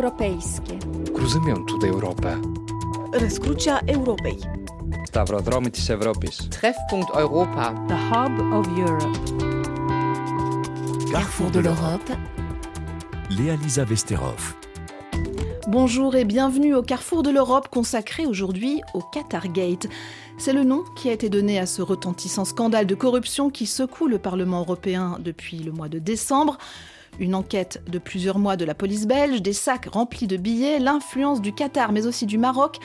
europejskie. Cruzământul de Europa. Răscrucea Europei. Stavrodromy της Ευρώπης. Treffpunkt Europa. The Hub of Europe. Carrefour de l'Europe. Léa Lisa Vesterov. Bonjour et bienvenue au Carrefour de l'Europe consacré aujourd'hui au Qatargate. C'est le nom qui a été donné à ce retentissant scandale de corruption qui secoue le Parlement européen depuis le mois de décembre. Une enquête de plusieurs mois de la police belge, des sacs remplis de billets, l'influence du Qatar mais aussi du Maroc,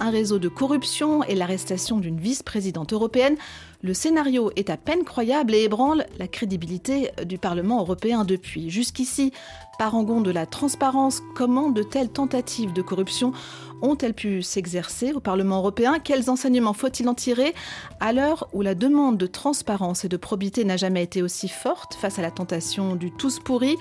un réseau de corruption et l'arrestation d'une vice-présidente européenne. Le scénario est à peine croyable et ébranle la crédibilité du Parlement européen depuis. Jusqu'ici, parangon de la transparence, comment de telles tentatives de corruption ont-elles pu s'exercer au Parlement européen? Quels enseignements faut-il en tirer? À l'heure où la demande de transparence et de probité n'a jamais été aussi forte face à la tentation du tous pourri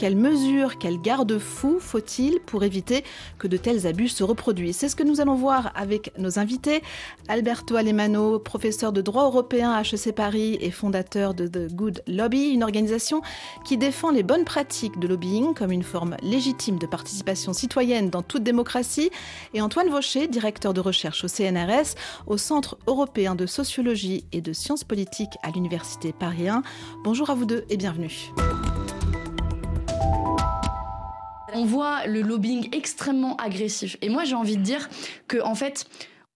quelles mesures, quels garde-fous faut-il pour éviter que de tels abus se reproduisent C'est ce que nous allons voir avec nos invités. Alberto Alemano, professeur de droit européen à HEC Paris et fondateur de The Good Lobby, une organisation qui défend les bonnes pratiques de lobbying comme une forme légitime de participation citoyenne dans toute démocratie. Et Antoine Vaucher, directeur de recherche au CNRS, au Centre européen de sociologie et de sciences politiques à l'Université Paris 1. Bonjour à vous deux et bienvenue. On voit le lobbying extrêmement agressif. Et moi, j'ai envie de dire que, en fait,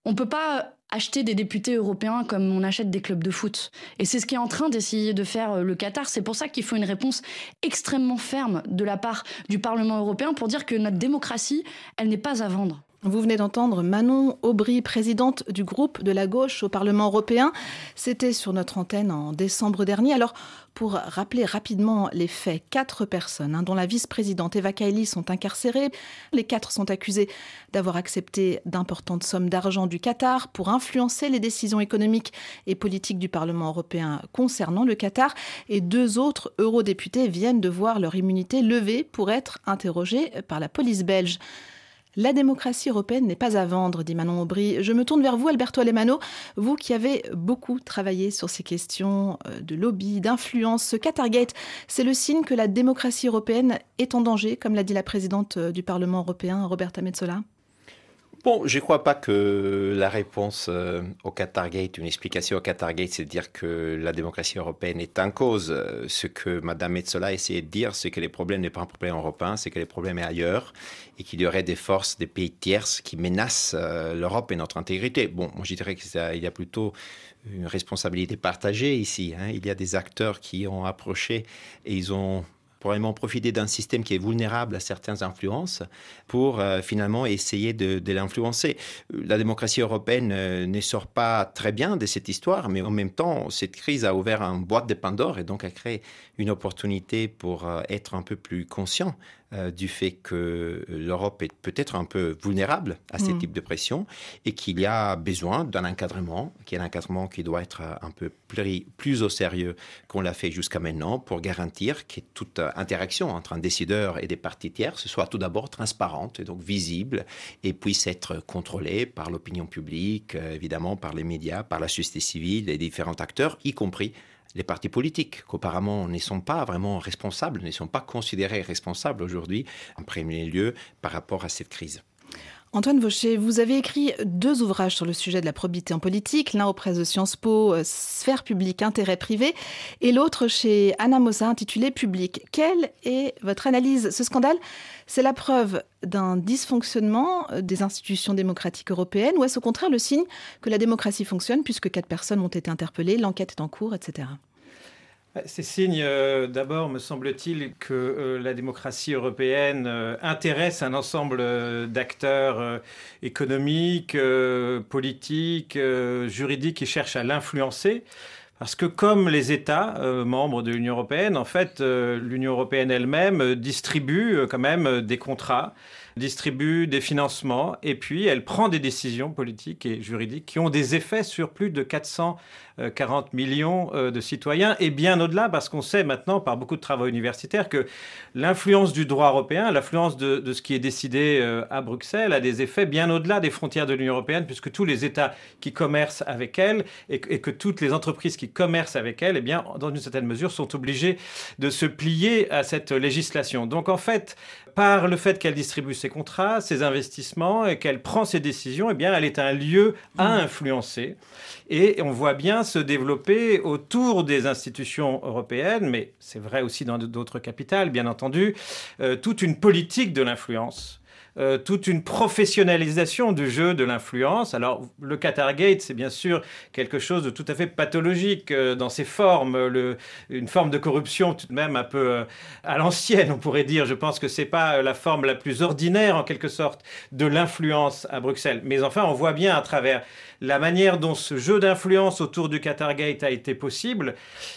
on peut pas acheter des députés européens comme on achète des clubs de foot. Et c'est ce qui est en train d'essayer de faire le Qatar. C'est pour ça qu'il faut une réponse extrêmement ferme de la part du Parlement européen pour dire que notre démocratie, elle n'est pas à vendre. Vous venez d'entendre Manon Aubry, présidente du groupe de la gauche au Parlement européen. C'était sur notre antenne en décembre dernier. Alors, pour rappeler rapidement les faits, quatre personnes, hein, dont la vice-présidente Eva Kaili, sont incarcérées. Les quatre sont accusés d'avoir accepté d'importantes sommes d'argent du Qatar pour influencer les décisions économiques et politiques du Parlement européen concernant le Qatar. Et deux autres eurodéputés viennent de voir leur immunité levée pour être interrogés par la police belge. La démocratie européenne n'est pas à vendre, dit Manon Aubry. Je me tourne vers vous, Alberto Alemano, vous qui avez beaucoup travaillé sur ces questions euh, de lobby, d'influence. Ce Qatargate, c'est le signe que la démocratie européenne est en danger, comme l'a dit la présidente euh, du Parlement européen, Roberta Metsola Bon, je ne crois pas que la réponse euh, au Qatargate, une explication au Qatargate, c'est de dire que la démocratie européenne est en cause. Euh, ce que Mme Metzola a essayé de dire, c'est que les problèmes n'est pas un problème européen, c'est que les problèmes sont ailleurs et qu'il y aurait des forces des pays tierces qui menacent euh, l'Europe et notre intégrité. Bon, moi je dirais qu'il y a plutôt une responsabilité partagée ici. Hein. Il y a des acteurs qui ont approché et ils ont probablement profiter d'un système qui est vulnérable à certaines influences pour euh, finalement essayer de, l'influencer. La démocratie européenne euh, ne sort pas très bien de cette histoire, mais en même temps, cette crise a ouvert un boîte de Pandore et donc a créé une opportunité pour euh, être un peu plus conscient euh, du fait que l'Europe est peut-être un peu vulnérable à ce Mm. type de pression et qu'il y a besoin d'un encadrement, qui est un encadrement qui doit être un peu plus, plus au sérieux qu'on l'a fait jusqu'à maintenant pour garantir que toute interaction entre un décideur et des parties tierces soit tout d'abord transparente et donc visible et puisse être contrôlée par l'opinion publique, euh, évidemment par les médias, par la société civile et différents acteurs, y compris les partis politiques, qu'auparavant ne sont pas vraiment responsables, ne sont pas considérés responsables aujourd'hui, en premier lieu, par rapport à cette crise. Antoine Vaucher, vous avez écrit deux ouvrages sur le sujet de la probité en politique, l'un aux presses de Sciences Po, euh, Sphère publique, intérêt privé, et l'autre chez Anna Mossa, intitulé Public. Quelle est votre analyse? Ce scandale, c'est la preuve d'un dysfonctionnement euh, des institutions démocratiques européennes, ou est-ce au contraire le signe que la démocratie fonctionne, puisque quatre personnes ont été interpellées, l'enquête est en cours, etc. C'est signe, euh, d'abord, me semble-t-il, que euh, la démocratie européenne euh, intéresse un ensemble euh, d'acteurs euh, économiques, euh, politiques, euh, juridiques qui cherchent à l'influencer. Parce que comme les États euh, membres de l'Union européenne, en fait, euh, l'Union européenne elle-même euh, distribue euh, quand même euh, des contrats, distribue des financements, et puis elle prend des décisions politiques et juridiques qui ont des effets sur plus de 440 millions euh, de citoyens, et bien au-delà, parce qu'on sait maintenant par beaucoup de travaux universitaires que l'influence du droit européen, l'influence de, de ce qui est décidé euh, à Bruxelles a des effets bien au-delà des frontières de l'Union européenne, puisque tous les États qui commercent avec elle et, que- toutes les entreprises qui commercent avec elle, eh bien, dans une certaine mesure, sont obligés de se plier à cette législation. Donc en fait, par le fait qu'elle distribue ses contrats, ses investissements et qu'elle prend ses décisions, eh bien, elle est un lieu à mmh. influencer. Et on voit bien se développer autour des institutions européennes, mais c'est vrai aussi dans d'autres capitales, bien entendu, euh, toute une politique de l'influence euh, toute une professionnalisation du jeu de l'influence. Alors, le Qatargate, c'est bien sûr quelque chose de tout à fait pathologique euh, dans ses formes, une forme de corruption tout de même un peu euh, à l'ancienne, on pourrait dire. Je pense que c'est pas la forme la plus ordinaire, en quelque sorte, de l'influence à Bruxelles. Mais enfin, on voit bien à travers la manière dont ce jeu d'influence autour du Qatargate a été possible,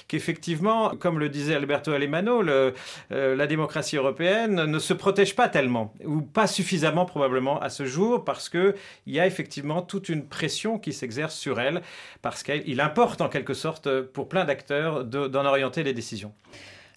qu'effectivement, comme le disait Alberto Alemano, le, la démocratie européenne ne se protège pas tellement, ou pas suffisamment suffisamment probablement à ce jour parce qu'il y a effectivement toute une pression qui s'exerce sur elle, parce qu'il importe en quelque sorte pour plein d'acteurs d'en orienter les décisions.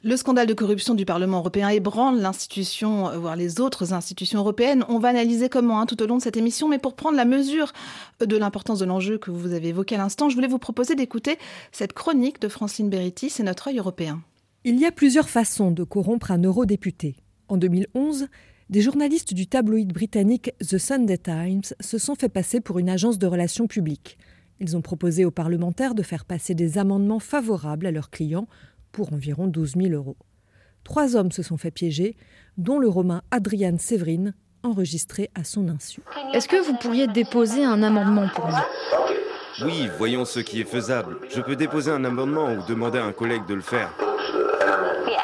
Le scandale de corruption du Parlement européen ébranle l'institution, voire les autres institutions européennes. On va analyser comment hein, tout au long de cette émission, mais pour prendre la mesure de l'importance de l'enjeu que vous avez évoqué à l'instant, je voulais vous proposer d'écouter cette chronique de Francine Beretti, c'est notre œil européen. Il y a plusieurs façons de corrompre un eurodéputé. En 2011, des journalistes du tabloïd britannique The Sunday Times se sont fait passer pour une agence de relations publiques. Ils ont proposé aux parlementaires de faire passer des amendements favorables à leurs clients pour environ 12 000 euros. Trois hommes se sont fait piéger, dont le romain Adrian Séverine, enregistré à son insu. Est-ce que vous pourriez déposer un amendement pour moi Oui, voyons ce qui est faisable. Je peux déposer un amendement ou demander à un collègue de le faire.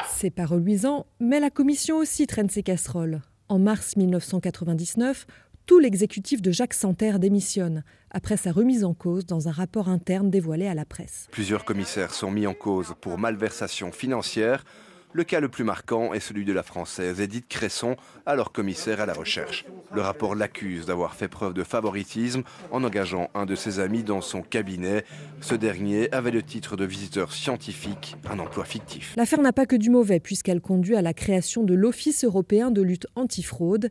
C'est pas reluisant, mais la commission aussi traîne ses casseroles. En mars 1999, tout l'exécutif de Jacques Santerre démissionne, après sa remise en cause dans un rapport interne dévoilé à la presse. Plusieurs commissaires sont mis en cause pour malversation financière, le cas le plus marquant est celui de la Française Edith Cresson, alors commissaire à la recherche. Le rapport l'accuse d'avoir fait preuve de favoritisme en engageant un de ses amis dans son cabinet. Ce dernier avait le titre de visiteur scientifique, un emploi fictif. L'affaire n'a pas que du mauvais puisqu'elle conduit à la création de l'Office européen de lutte antifraude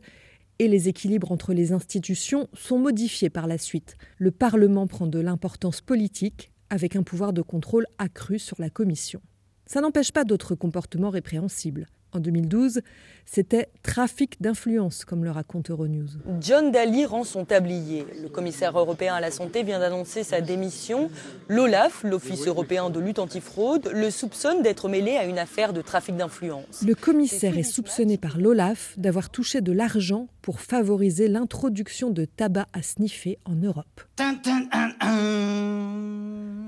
et les équilibres entre les institutions sont modifiés par la suite. Le Parlement prend de l'importance politique avec un pouvoir de contrôle accru sur la Commission. Ça n'empêche pas d'autres comportements répréhensibles. En 2012, c'était trafic d'influence, comme le raconte Euronews. John Daly rend son tablier. Le commissaire européen à la santé vient d'annoncer sa démission. L'OLAF, l'Office européen de lutte antifraude, le soupçonne d'être mêlé à une affaire de trafic d'influence. Le commissaire est soupçonné par l'OLAF d'avoir touché de l'argent pour favoriser l'introduction de tabac à sniffer en Europe.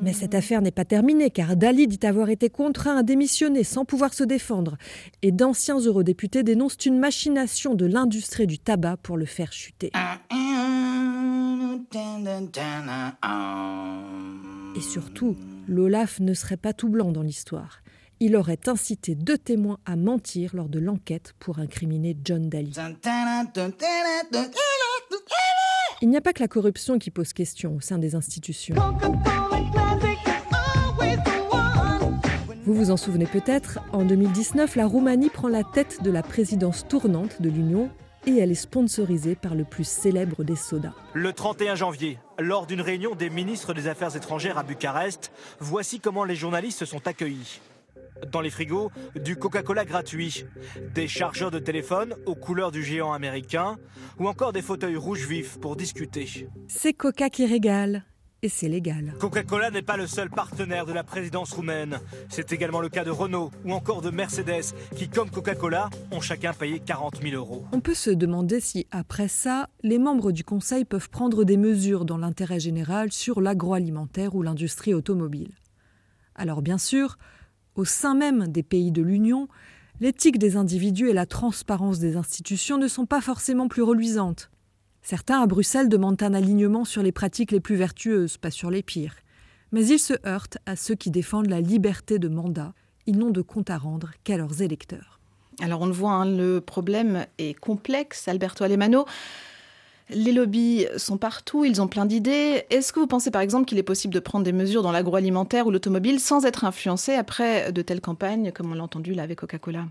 Mais cette affaire n'est pas terminée car Dali dit avoir été contraint à démissionner sans pouvoir se défendre et d'anciens eurodéputés dénoncent une machination de l'industrie du tabac pour le faire chuter. Et surtout, l'Olaf ne serait pas tout blanc dans l'histoire. Il aurait incité deux témoins à mentir lors de l'enquête pour incriminer John Daly. Il n'y a pas que la corruption qui pose question au sein des institutions. Vous vous en souvenez peut-être, en 2019, la Roumanie prend la tête de la présidence tournante de l'Union et elle est sponsorisée par le plus célèbre des sodas. Le 31 janvier, lors d'une réunion des ministres des Affaires étrangères à Bucarest, voici comment les journalistes se sont accueillis. Dans les frigos, du Coca-Cola gratuit, des chargeurs de téléphone aux couleurs du géant américain ou encore des fauteuils rouges vifs pour discuter. C'est Coca qui régale et c'est légal. Coca-Cola n'est pas le seul partenaire de la présidence roumaine. C'est également le cas de Renault ou encore de Mercedes, qui, comme Coca-Cola, ont chacun payé 40 000 euros. On peut se demander si, après ça, les membres du Conseil peuvent prendre des mesures dans l'intérêt général sur l'agroalimentaire ou l'industrie automobile. Alors bien sûr, au sein même des pays de l'Union, l'éthique des individus et la transparence des institutions ne sont pas forcément plus reluisantes. Certains à Bruxelles demandent un alignement sur les pratiques les plus vertueuses, pas sur les pires. Mais ils se heurtent à ceux qui défendent la liberté de mandat. Ils n'ont de compte à rendre qu'à leurs électeurs. Alors on le voit, hein, le problème est complexe, Alberto Alemano. Les lobbies sont partout, ils ont plein d'idées. Est-ce que vous pensez par exemple qu'il est possible de prendre des mesures dans l'agroalimentaire ou l'automobile sans être influencé après de telles campagnes comme on l'a entendu là avec Coca-Cola?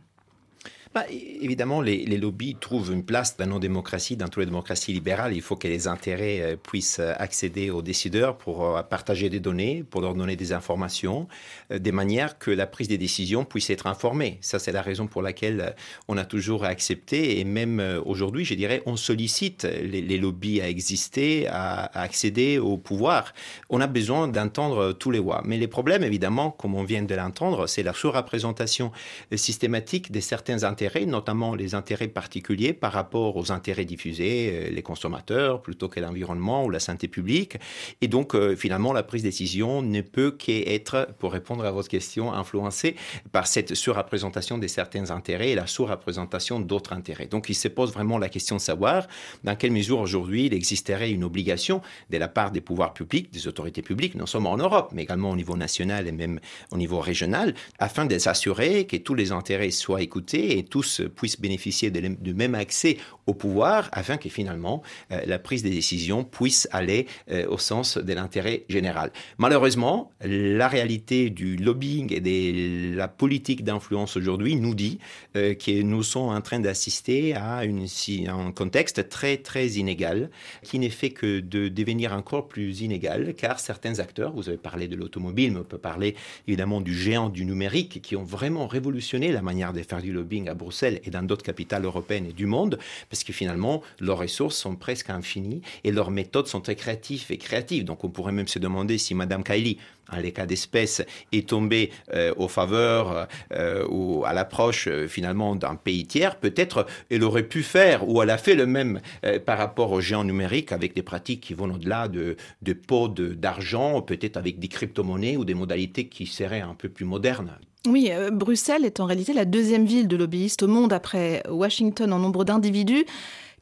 Bah, Évidemment, les, lobbies trouvent une place dans nos démocraties, dans toutes les démocraties libérales. Il faut que les intérêts euh, puissent accéder aux décideurs pour euh, partager des données, pour leur donner des informations, euh, des manières que la prise des décisions puisse être informée. Ça, c'est la raison pour laquelle on a toujours accepté, et même aujourd'hui, je dirais, on sollicite les, lobbies à exister, à, à, accéder au pouvoir. On a besoin d'entendre tous les voix. Mais les problèmes, évidemment, comme on vient de l'entendre, c'est la sous-représentation systématique de certains intérêts, notamment les intérêts particuliers par rapport aux intérêts diffusés, euh, les consommateurs plutôt que l'environnement ou la santé publique. Et donc, euh, finalement, la prise de décision ne peut qu'être, pour répondre à votre question, influencée par cette surreprésentation de certains intérêts et la sous-représentation d'autres intérêts. Donc, il se pose vraiment la question de savoir dans quelle mesure aujourd'hui il existerait une obligation de la part des pouvoirs publics, des autorités publiques, non seulement en Europe, mais également au niveau national et même au niveau régional, afin de s'assurer que tous les intérêts soient écoutés et tous puissent bénéficier du même accès au pouvoir, afin que finalement euh, la prise des décisions puisse aller euh, au sens de l'intérêt général. Malheureusement, la réalité du lobbying et de la politique d'influence aujourd'hui nous dit euh, que nous sommes en train d'assister à un contexte très très inégal, qui n'est fait que de devenir encore plus inégal, car certains acteurs, vous avez parlé de l'automobile, mais on peut parler évidemment du géant du numérique, qui ont vraiment révolutionné la manière de faire du lobbying à Bruxelles et dans d'autres capitales européennes et du monde, que finalement, leurs ressources sont presque infinies et leurs méthodes sont très créatives et créatives. Donc on pourrait même se demander si Madame Kylie, en les cas d'espèce, est tombée euh, aux faveurs euh, ou à l'approche euh, finalement d'un pays tiers, peut-être elle aurait pu faire ou elle a fait le même par rapport aux géants numériques avec des pratiques qui vont au-delà de, de pots d'argent, peut-être avec des crypto-monnaies ou des modalités qui seraient un peu plus modernes. Oui, Bruxelles est en réalité la deuxième ville de lobbyistes au monde après Washington en nombre d'individus.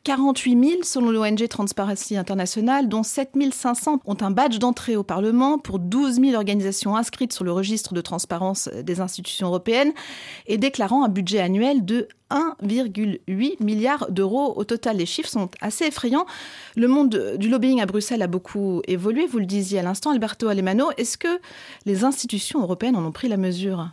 48 000 selon l'ONG Transparency International, dont 7 500 ont un badge d'entrée au Parlement pour 12 000 organisations inscrites sur le registre de transparence des institutions européennes et déclarant un budget annuel de 1,8 milliard d'euros au total. Les chiffres sont assez effrayants. Le monde du lobbying à Bruxelles a beaucoup évolué, vous le disiez à l'instant, Alberto Alemano. Est-ce que les institutions européennes en ont pris la mesure?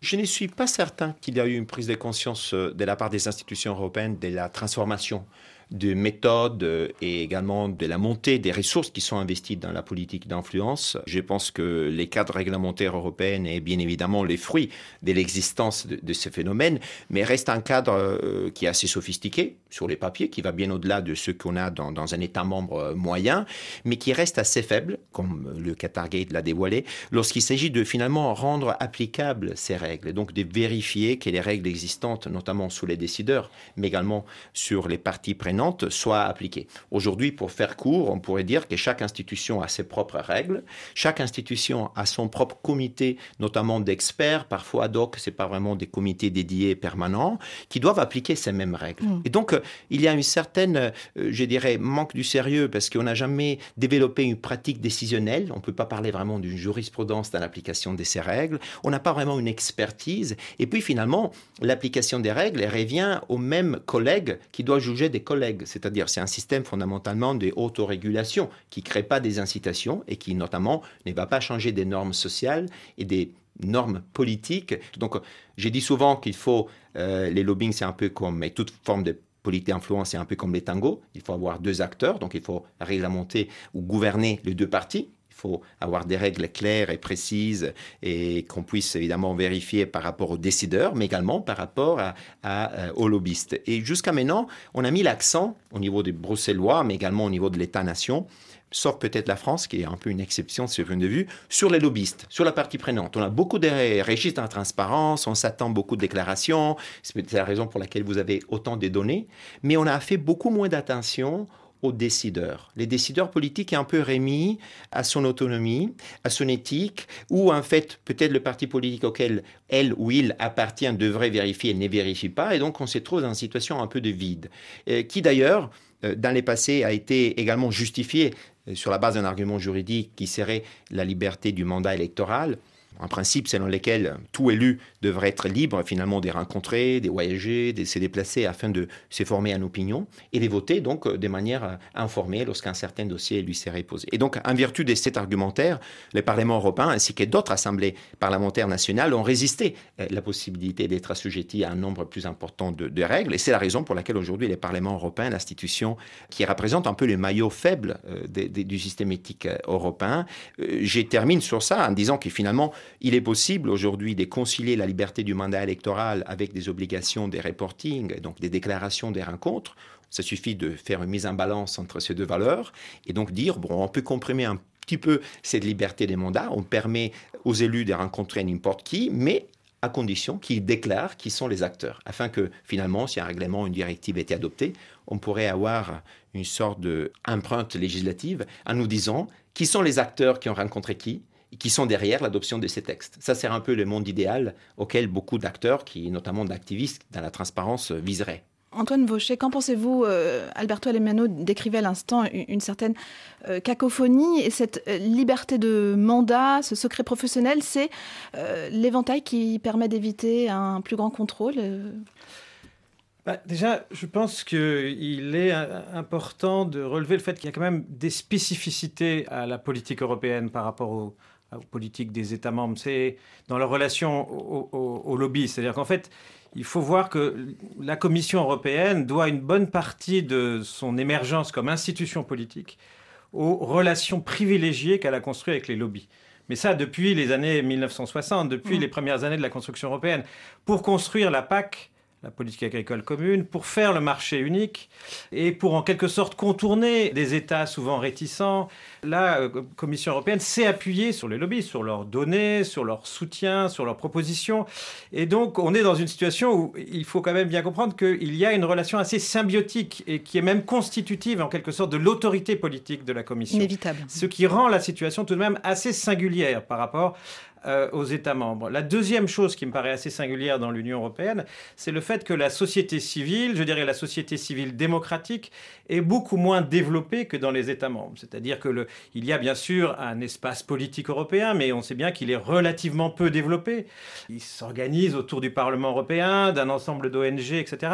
Je ne suis pas certain qu'il y a eu une prise de conscience euh, de la part des institutions européennes de la transformation de méthodes et également de la montée des ressources qui sont investies dans la politique d'influence. Je pense que les cadres réglementaires européens est bien évidemment les fruits de l'existence de, ce phénomène, mais reste un cadre euh, qui est assez sophistiqué sur les papiers, qui va bien au-delà de ce qu'on a dans, dans, un État membre euh, moyen, mais qui reste assez faible, comme le Qatargate l'a dévoilé, lorsqu'il s'agit de finalement rendre applicables ces règles, donc de vérifier que les règles existantes, notamment sous les décideurs, mais également sur les parties prenantes, soit appliquée. Aujourd'hui, pour faire court, on pourrait dire que chaque institution a ses propres règles, chaque institution a son propre comité, notamment d'experts, parfois ad hoc, c'est pas vraiment des comités dédiés permanents, qui doivent appliquer ces mêmes règles. Mm. Et donc, euh, il y a une certaine, euh, je dirais, manque du sérieux parce qu'on n'a jamais développé une pratique décisionnelle. On peut pas parler vraiment d'une jurisprudence dans l'application de ces règles. On n'a pas vraiment une expertise. Et puis finalement, l'application des règles revient au même collègue qui doit juger des collègues c'est-à-dire c'est un système fondamentalement de autorégulation qui ne crée pas des incitations et qui notamment ne va pas changer des normes sociales et des normes politiques. Donc j'ai dit souvent qu'il faut, euh, les lobbying c'est un peu comme mais toute forme de politique d'influence, c'est un peu comme les tangos. Il faut avoir deux acteurs, donc il faut réglementer ou gouverner les deux parties faut avoir des règles claires et précises et qu'on puisse évidemment vérifier par rapport aux décideurs, mais également par rapport à, euh, aux lobbyistes. Et jusqu'à maintenant, on a mis l'accent au niveau des Bruxellois, mais également au niveau de l'État-nation, sauf peut-être la France, qui est un peu une exception de ce point de vue, sur les lobbyistes, sur la partie prenante. On a beaucoup de registres en transparence, on s'attend beaucoup de déclarations, c'est la raison pour laquelle vous avez autant de données, mais on a fait beaucoup moins d'attention aux décideurs. Les décideurs politiques est un peu remis à son autonomie, à son éthique, ou en fait, peut-être le parti politique auquel elle ou il appartient devrait vérifier, elle ne vérifie pas, et donc on se trouve dans une situation un peu de vide, euh, qui d'ailleurs, euh, dans les passés, a été également justifié euh, sur la base d'un argument juridique qui serait la liberté du mandat électoral un principe selon lequel tout élu devrait être libre finalement de rencontrer, de voyager, de se déplacer afin de se former en opinion et de voter donc de manière informée lorsqu'un certain dossier lui serait posé. Et donc, en vertu de cet argumentaire, le Parlement européen ainsi que d'autres assemblées parlementaires nationales ont résisté à la possibilité d'être assujettis à un nombre plus important de, règles. Et c'est la raison pour laquelle aujourd'hui le Parlement européen, l'institution qui représente un peu le maillot faible euh, du système éthique euh, européen, euh, je termine sur ça en disant que finalement, il est possible aujourd'hui de concilier la liberté du mandat électoral avec des obligations de reporting, donc des déclarations des rencontres. Ça suffit de faire une mise en balance entre ces deux valeurs et donc dire, bon, on peut comprimer un petit peu cette liberté des mandats, on permet aux élus de rencontrer n'importe qui, mais à condition qu'ils déclarent qui sont les acteurs, afin que finalement, si un règlement, une directive était adoptée, on pourrait avoir une sorte d'empreinte législative en nous disant qui sont les acteurs qui ont rencontré qui, qui sont derrière l'adoption de ces textes. Ça, c'est un peu le monde idéal auquel beaucoup d'acteurs, qui notamment d'activistes dans la transparence, viseraient. Antoine Vaucher, qu'en pensez-vous euh, Alberto Alemano décrivait à l'instant une, certaine euh, cacophonie et cette euh, liberté de mandat, ce secret professionnel, c'est l'éventail qui permet d'éviter un plus grand contrôle bah, déjà, je pense qu'il est important de relever le fait qu'il y a quand même des spécificités à la politique européenne par rapport aux, politiques des États membres. C'est dans leur relation au, au lobby. C'est-à-dire qu'en fait, il faut voir que la Commission européenne doit une bonne partie de son émergence comme institution politique aux relations privilégiées qu'elle a construites avec les lobbies. Mais ça, depuis les années 1960, depuis mmh. les premières années de la construction européenne. Pour construire la PAC, la politique agricole commune, pour faire le marché unique et pour en quelque sorte contourner des États souvent réticents. La euh, Commission européenne s'est appuyée sur les lobbies, sur leurs données, sur leur soutien, sur leurs propositions. Et donc on est dans une situation où il faut quand même bien comprendre qu'il y a une relation assez symbiotique et qui est même constitutive en quelque sorte de l'autorité politique de la Commission. Inévitable. Ce qui rend la situation tout de même assez singulière par rapport euh, aux États membres. La deuxième chose qui me paraît assez singulière dans l'Union européenne, c'est le fait que la société civile, je dirais la société civile démocratique, est beaucoup moins développée que dans les États membres. C'est-à-dire que il y a bien sûr un espace politique européen, mais on sait bien qu'il est relativement peu développé. Il s'organise autour du Parlement européen, d'un ensemble d'ONG, etc.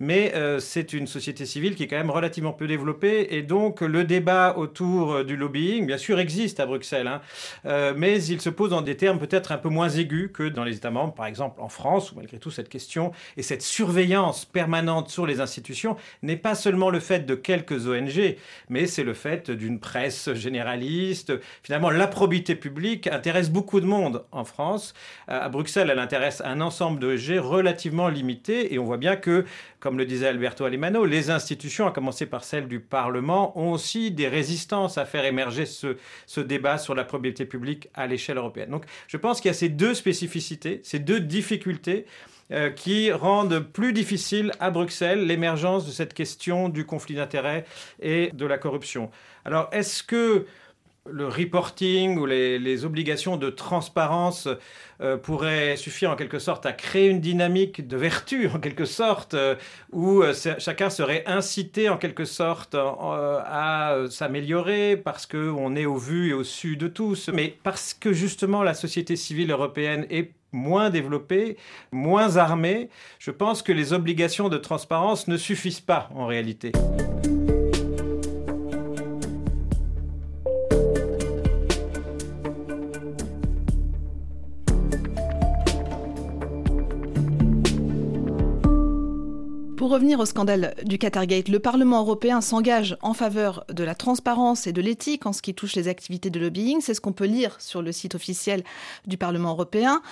Mais euh, c'est une société civile qui est quand même relativement peu développée, et donc le débat autour du lobbying, bien sûr, existe à Bruxelles, hein. euh, mais il se pose dans des peut-être un peu moins aigu que dans les États membres, par exemple en France, où malgré tout cette question et cette surveillance permanente sur les institutions n'est pas seulement le fait de quelques ONG, mais c'est le fait d'une presse généraliste. Finalement, la probité publique intéresse beaucoup de monde en France. À Bruxelles, elle intéresse un ensemble d'ONG relativement limité, et on voit bien que comme le disait Alberto Alemano, les institutions, à commencer par celle du Parlement, ont aussi des résistances à faire émerger ce, débat sur la probabilité publique à l'échelle européenne. Donc je pense qu'il y a ces deux spécificités, ces deux difficultés euh, qui rendent plus difficile à Bruxelles l'émergence de cette question du conflit d'intérêts et de la corruption. Alors est-ce que le reporting ou les, obligations de transparence euh, pourraient suffire en quelque sorte à créer une dynamique de vertu en quelque sorte euh, où euh, chacun serait incité en quelque sorte à s'améliorer parce qu'on est au vu et au su de tous mais parce que justement la société civile européenne est moins développée, moins armée, je pense que les obligations de transparence ne suffisent pas en réalité. Revenir au scandale du Qatargate, le Parlement européen s'engage en faveur de la transparence et de l'éthique en ce qui touche les activités de lobbying. C'est ce qu'on peut lire sur le site officiel du Parlement européen.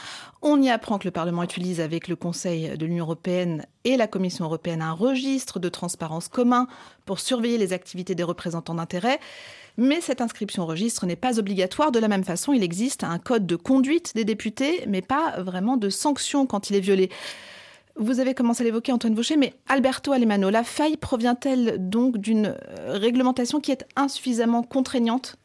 On y apprend que le Parlement utilise avec le Conseil de l'Union européenne et la Commission européenne un registre de transparence commun pour surveiller les activités des représentants d'intérêt. Mais cette inscription au registre n'est pas obligatoire. De la même façon, il existe un code de conduite des députés, mais pas vraiment de sanction quand il est violé. Vous avez commencé à l'évoquer, Antoine Vaucher, mais Alberto Alemano, la faille provient-elle donc d'une euh, réglementation qui est insuffisamment contraignante?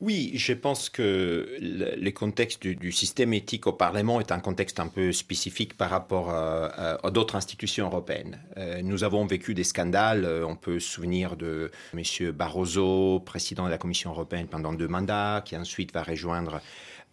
Oui, je pense que le, contexte du, système éthique au Parlement est un contexte un peu spécifique par rapport à, d'autres institutions européennes. Euh, nous avons vécu des scandales, euh, on peut se souvenir de M. Barroso, président de la Commission européenne pendant deux mandats, qui ensuite va rejoindre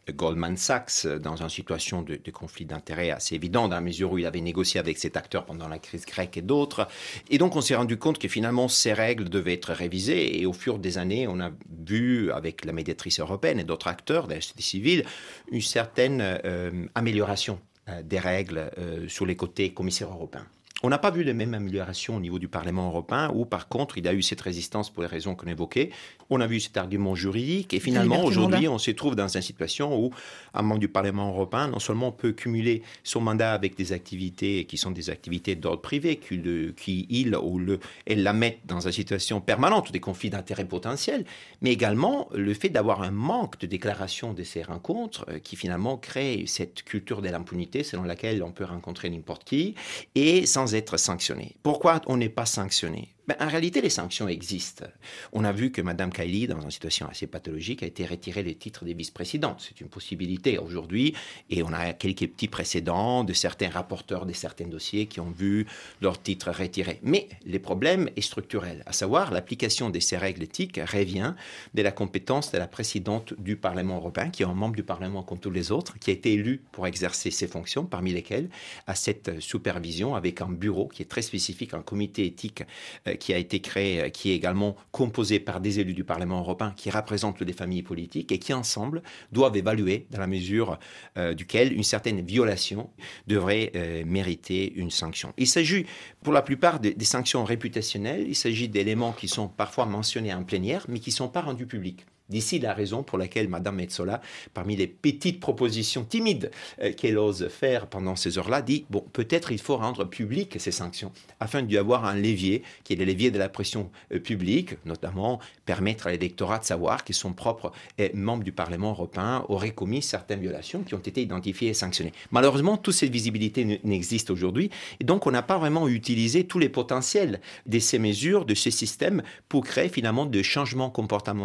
Goldman Sachs dans une situation de, conflit d'intérêts assez évident, dans la mesure où il avait négocié avec cet acteur pendant la crise grecque et d'autres. Et donc on s'est rendu compte que finalement ces règles devaient être révisées. Et au fur des années, on a vu avec la médiatrice européenne et d'autres acteurs de la société civile une certaine euh, amélioration euh, des règles euh, sur les côtés commissaires européens. On n'a pas vu les mêmes améliorations au niveau du Parlement européen, où par contre il y a eu cette résistance pour les raisons qu'on évoquait. On a vu cet argument juridique, et finalement aujourd'hui on se trouve dans une situation où un membre du Parlement européen non seulement peut cumuler son mandat avec des activités qui sont des activités d'ordre privé, qui, le, qui il ou le, elle la mettent dans une situation permanente des conflits d'intérêts potentiels, mais également le fait d'avoir un manque de déclaration de ces rencontres euh, qui finalement crée cette culture de l'impunité selon laquelle on peut rencontrer n'importe qui, et sans être sanctionné. Pourquoi on n'est pas sanctionné? Ben, en réalité, les sanctions existent. On a vu que Mme Kaili, dans une situation assez pathologique, a été retirée des titres des vice-présidentes. C'est une possibilité aujourd'hui. Et on a quelques petits précédents de certains rapporteurs de certains dossiers qui ont vu leurs titres retirés. Mais le problème est structurel, à savoir l'application de ces règles éthiques revient de la compétence de la présidente du Parlement européen, qui est un membre du Parlement comme tous les autres, qui a été élu pour exercer ses fonctions, parmi lesquelles à cette supervision avec un bureau qui est très spécifique, un comité éthique euh, qui a été créé, euh, qui est également composé par des élus du Parlement européen qui représentent les familles politiques et qui ensemble doivent évaluer dans la mesure euh, duquel une certaine violation devrait mériter une sanction. Il s'agit pour la plupart des, des sanctions réputationnelles, il s'agit d'éléments qui sont parfois mentionnés en plénière mais qui ne sont pas rendus publics. D'ici la raison pour laquelle Mme Metzola, parmi les petites propositions timides euh, qu'elle ose faire pendant ces heures-là, dit bon, peut-être il faut rendre publiques ces sanctions afin d'y avoir un levier qui est le levier de la pression euh, publique, notamment permettre à l'électorat de savoir que son propre euh, membre du Parlement européen aurait commis certaines violations qui ont été identifiées et sanctionnées. Malheureusement, toute cette visibilité n'existe aujourd'hui et donc on n'a pas vraiment utilisé tous les potentiels de ces mesures, de ces systèmes pour créer finalement des changements comportementaux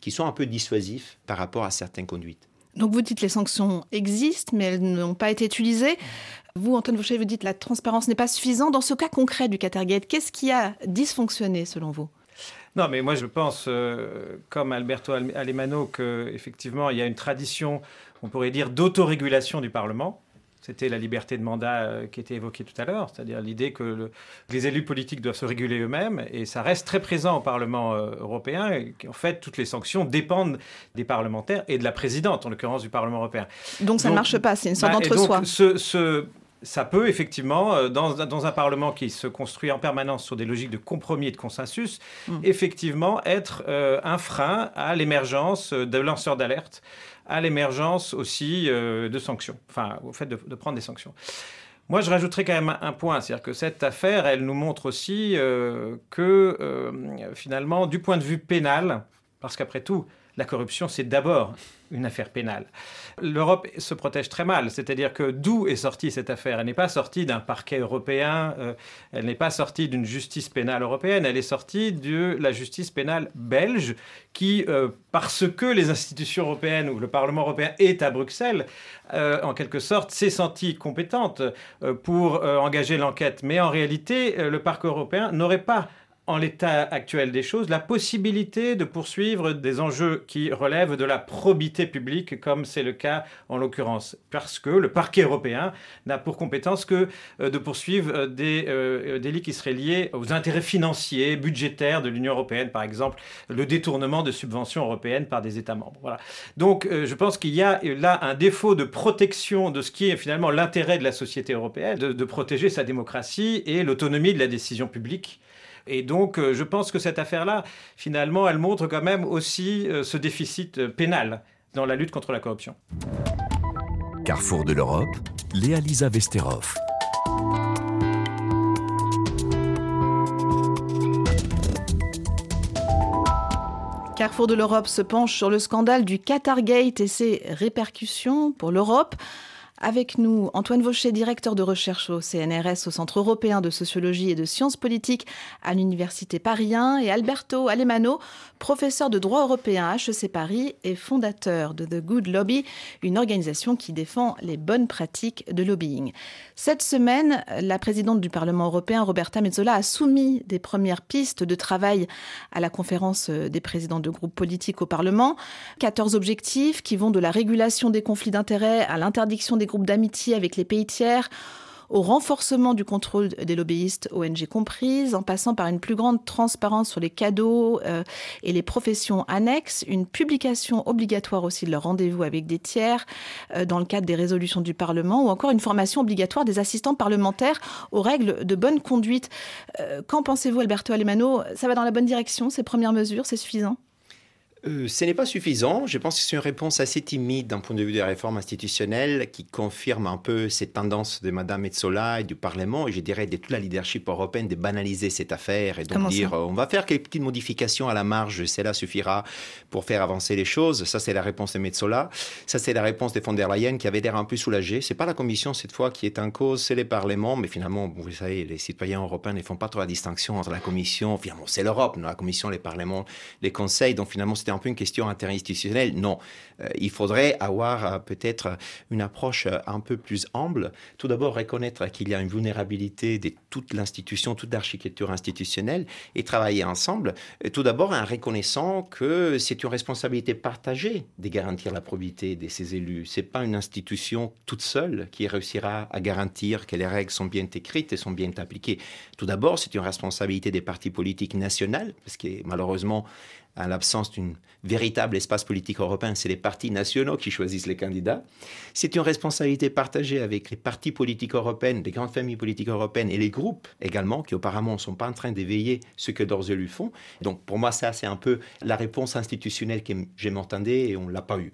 qui sont un peu dissuasifs par rapport à certaines conduites. Donc vous dites les sanctions existent, mais elles n'ont pas été utilisées. Vous, Antoine Fauché, vous dites la transparence n'est pas suffisante. Dans ce cas concret du Qatargate, qu'est-ce qui a dysfonctionné selon vous? Non, mais moi je pense, euh, comme Alberto Alemano, qu'effectivement il y a une tradition, on pourrait dire, d'autorégulation du Parlement. C'était la liberté de mandat euh, qui était évoquée tout à l'heure, c'est-à-dire l'idée que les élus politiques doivent se réguler eux-mêmes, et ça reste très présent au Parlement euh, européen, et qu'en fait, toutes les sanctions dépendent des parlementaires et de la présidente, en l'occurrence du Parlement européen. Donc ça ne marche pas, c'est une sorte bah, d'entre-soi. Ce, ça peut effectivement, euh, dans, dans, un Parlement qui se construit en permanence sur des logiques de compromis et de consensus, mmh. effectivement être un frein à l'émergence de lanceurs d'alerte à l'émergence aussi euh, de sanctions, enfin au fait de, prendre des sanctions. Moi, je rajouterais quand même un point, c'est-à-dire que cette affaire, elle nous montre aussi euh, que euh, finalement, du point de vue pénal, parce qu'après tout, la corruption, c'est d'abord une affaire pénale. L'Europe se protège très mal, c'est-à-dire que d'où est sortie cette affaire? Elle n'est pas sortie d'un parquet européen, euh, elle n'est pas sortie d'une justice pénale européenne, elle est sortie de la justice pénale belge qui, euh, parce que les institutions européennes ou le Parlement européen est à Bruxelles, euh, en quelque sorte, s'est sentie compétente pour engager l'enquête. Mais en réalité, le parquet européen n'aurait pas en l'état actuel des choses, la possibilité de poursuivre des enjeux qui relèvent de la probité publique, comme c'est le cas en l'occurrence, parce que le parquet européen n'a pour compétence que euh, de poursuivre euh, des euh, délits qui seraient liés aux intérêts financiers, budgétaires de l'Union européenne, par exemple le détournement de subventions européennes par des États membres. Donc je pense qu'il y a là un défaut de protection de ce qui est finalement l'intérêt de la société européenne, de protéger sa démocratie et l'autonomie de la décision publique et donc, euh, je pense que cette affaire-là, finalement, elle montre quand même aussi euh, ce déficit euh, pénal dans la lutte contre la corruption. Carrefour de l'Europe, Léa Lisa Vesterov. Carrefour de l'Europe se penche sur le scandale du Qatargate et ses répercussions pour l'Europe. Avec nous, Antoine Vaucher, directeur de recherche au CNRS, au Centre européen de sociologie et de sciences politiques à l'Université Paris 1, et Alberto Alemano, professeur de droit européen à HEC Paris et fondateur de The Good Lobby, une organisation qui défend les bonnes pratiques de lobbying. Cette semaine, la présidente du Parlement européen, Roberta Metsola, a soumis des premières pistes de travail à la conférence des présidents de groupes politiques au Parlement. 14 objectifs qui vont de la régulation des conflits d'intérêts à l'interdiction des groupes d'amitié avec les pays tiers, au renforcement du contrôle des lobbyistes, ONG comprises, en passant par une plus grande transparence sur les cadeaux euh, et les professions annexes, une publication obligatoire aussi de leur rendez-vous avec des tiers euh, dans le cadre des résolutions du Parlement, ou encore une formation obligatoire des assistants parlementaires aux règles de bonne conduite. Euh, Qu'en pensez-vous, Alberto Alemano? Ça va dans la bonne direction, ces premières mesures, c'est suffisant? Euh, ce n'est pas suffisant. Je pense que c'est une réponse assez timide d'un point de vue des réformes institutionnelles qui confirme un peu ces tendances de Mme Metzola et du Parlement et je dirais de toute la leadership européenne de banaliser cette affaire et donc dire on va faire quelques petites modifications à la marge, cela suffira pour faire avancer les choses. Ça, c'est la réponse de Metzola. Ça, c'est la réponse de von der Leyen qui avait l'air un peu soulagée. C'est pas la Commission cette fois qui est en cause, c'est les parlements. Mais finalement, vous savez, les citoyens européens ne font pas trop la distinction entre la Commission. Finalement, c'est l'Europe, la Commission, les parlements, les conseils. Donc finalement, c'était un peu une question interinstitutionnelle. Non, il faudrait avoir euh, peut-être une approche euh, un peu plus humble. Tout d'abord, reconnaître qu'il y a une vulnérabilité de toute l'institution, toute l'architecture institutionnelle et travailler ensemble. Tout d'abord, en reconnaissant que c'est une responsabilité partagée de garantir la probité de ces élus. C'est pas une institution toute seule qui réussira à garantir que les règles sont bien écrites et sont bien appliquées. Tout d'abord, c'est une responsabilité des partis politiques nationaux, parce que malheureusement, à l'absence d'un véritable espace politique européen, c'est les nationaux qui choisissent les candidats. C'est une responsabilité partagée avec les partis politiques européens, les grandes familles politiques européennes et les groupes également, qui auparavant ne sont pas en train d'éveiller ce que leurs élus font. Donc pour moi, ça, c'est un peu la réponse institutionnelle que j'ai m'entendais et on ne l'a pas eu.